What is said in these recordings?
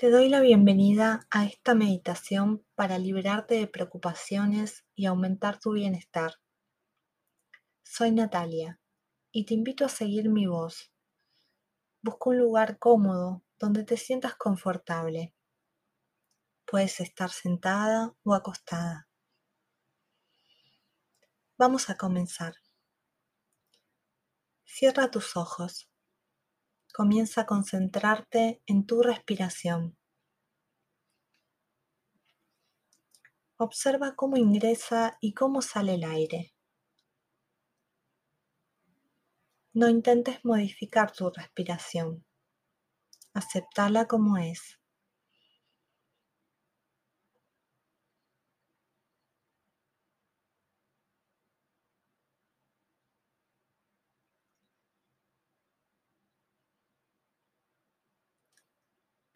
Te doy la bienvenida a esta meditación para liberarte de preocupaciones y aumentar tu bienestar. Soy Natalia y te invito a seguir mi voz. Busca un lugar cómodo donde te sientas confortable. Puedes estar sentada o acostada. Vamos a comenzar. Cierra tus ojos. Comienza a concentrarte en tu respiración. Observa cómo ingresa y cómo sale el aire. No intentes modificar tu respiración. Aceptala como es.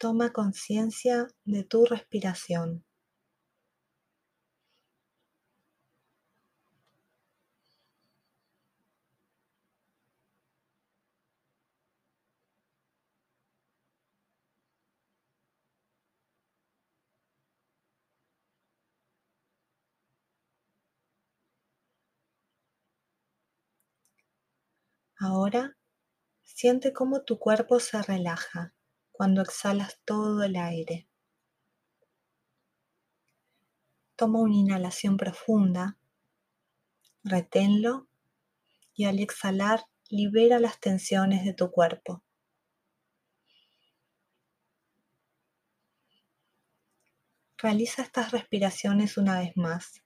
Toma conciencia de tu respiración. Ahora siente cómo tu cuerpo se relaja cuando exhalas todo el aire. Toma una inhalación profunda, reténlo y al exhalar libera las tensiones de tu cuerpo. Realiza estas respiraciones una vez más,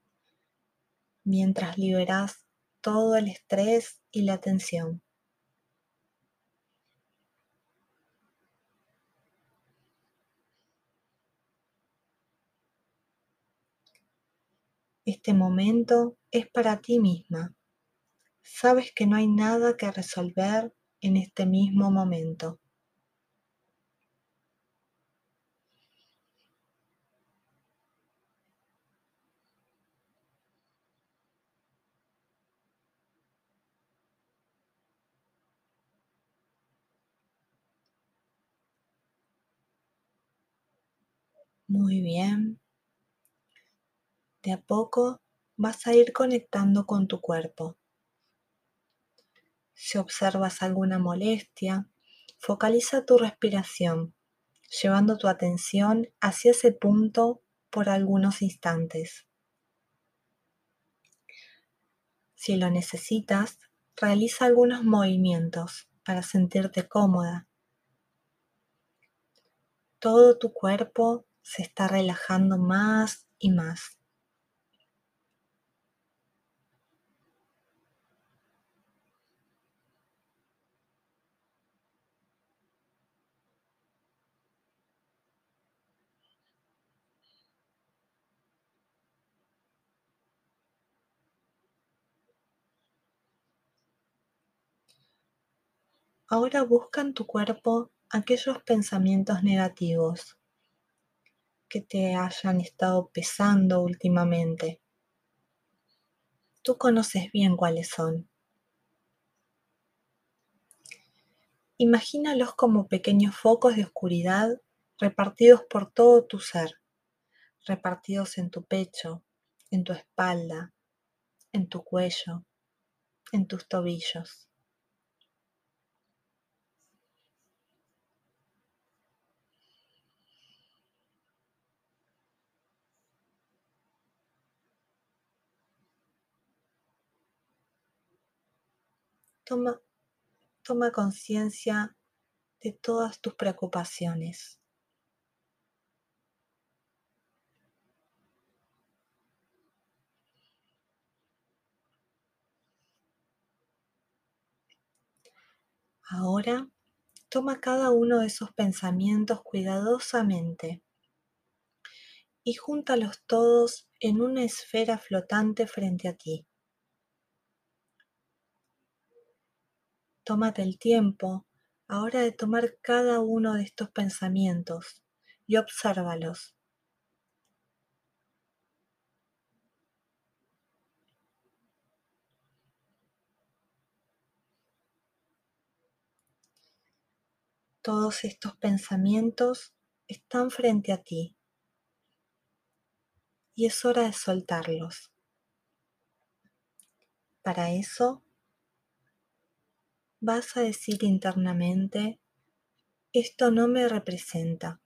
mientras liberas todo el estrés y la tensión. Este momento es para ti misma. Sabes que no hay nada que resolver en este mismo momento. Muy bien. A poco vas a ir conectando con tu cuerpo. Si observas alguna molestia, focaliza tu respiración, llevando tu atención hacia ese punto por algunos instantes. Si lo necesitas, realiza algunos movimientos para sentirte cómoda. Todo tu cuerpo se está relajando más y más. Ahora busca en tu cuerpo aquellos pensamientos negativos que te hayan estado pesando últimamente. Tú conoces bien cuáles son. Imagínalos como pequeños focos de oscuridad repartidos por todo tu ser, repartidos en tu pecho, en tu espalda, en tu cuello, en tus tobillos. Toma, toma conciencia de todas tus preocupaciones. Ahora toma cada uno de esos pensamientos cuidadosamente y júntalos todos en una esfera flotante frente a ti. Tómate el tiempo ahora de tomar cada uno de estos pensamientos y obsérvalos. Todos estos pensamientos están frente a ti y es hora de soltarlos. Para eso vas a decir internamente, esto no me representa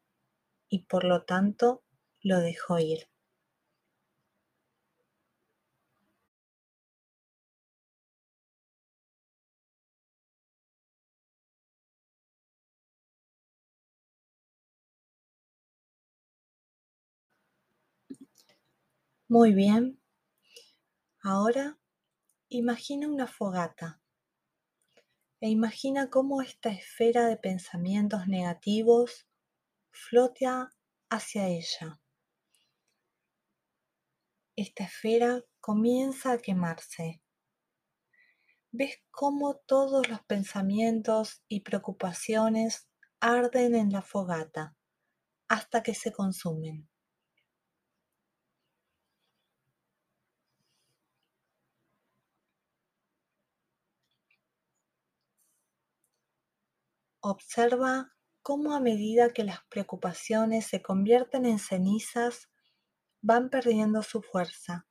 y por lo tanto lo dejo ir. Muy bien. Ahora imagina una fogata e imagina cómo esta esfera de pensamientos negativos flota hacia ella. Esta esfera comienza a quemarse. Ves cómo todos los pensamientos y preocupaciones arden en la fogata hasta que se consumen. Observa cómo a medida que las preocupaciones se convierten en cenizas, van perdiendo su fuerza.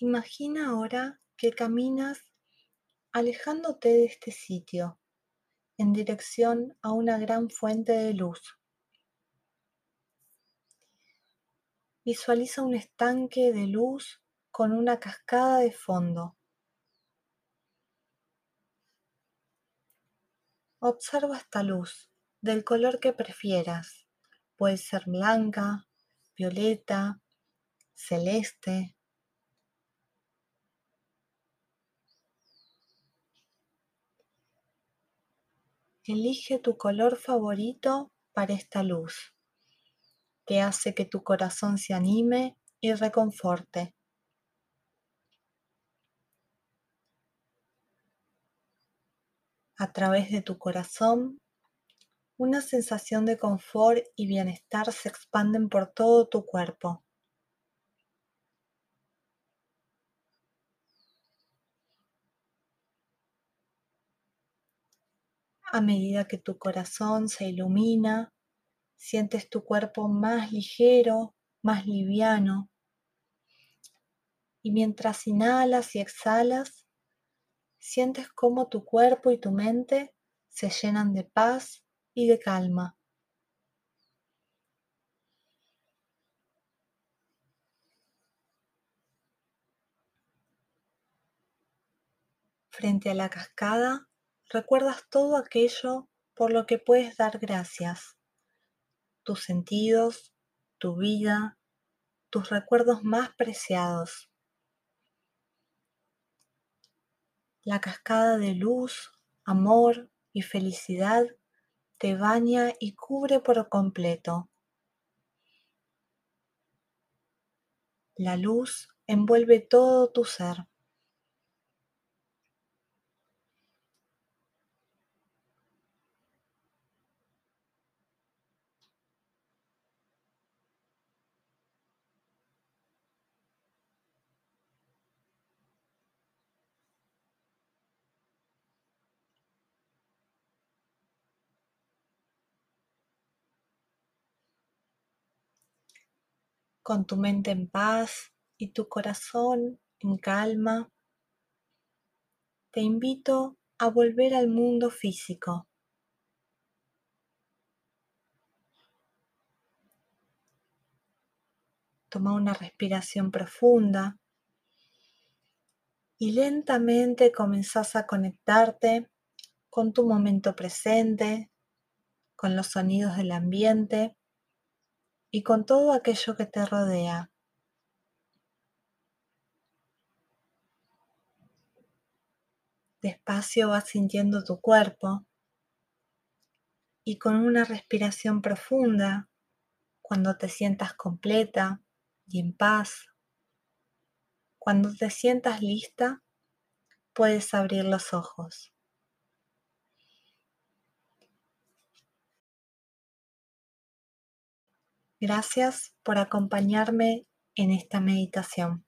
Imagina ahora que caminas alejándote de este sitio en dirección a una gran fuente de luz. Visualiza un estanque de luz con una cascada de fondo. Observa esta luz del color que prefieras. Puede ser blanca, violeta, celeste, Elige tu color favorito para esta luz, que hace que tu corazón se anime y reconforte. A través de tu corazón, una sensación de confort y bienestar se expanden por todo tu cuerpo. A medida que tu corazón se ilumina, sientes tu cuerpo más ligero, más liviano. Y mientras inhalas y exhalas, sientes cómo tu cuerpo y tu mente se llenan de paz y de calma. Frente a la cascada, recuerdas todo aquello por lo que puedes dar gracias, tus sentidos, tu vida, tus recuerdos más preciados. La cascada de luz, amor y felicidad te baña y cubre por completo. La luz envuelve todo tu ser. Con tu mente en paz y tu corazón en calma, te invito a volver al mundo físico. Toma una respiración profunda y lentamente comenzás a conectarte con tu momento presente, con los sonidos del ambiente y con todo aquello que te rodea. Despacio vas sintiendo tu cuerpo y con una respiración profunda, cuando te sientas completa y en paz, Cuando te sientas lista, puedes abrir los ojos. Gracias por acompañarme en esta meditación.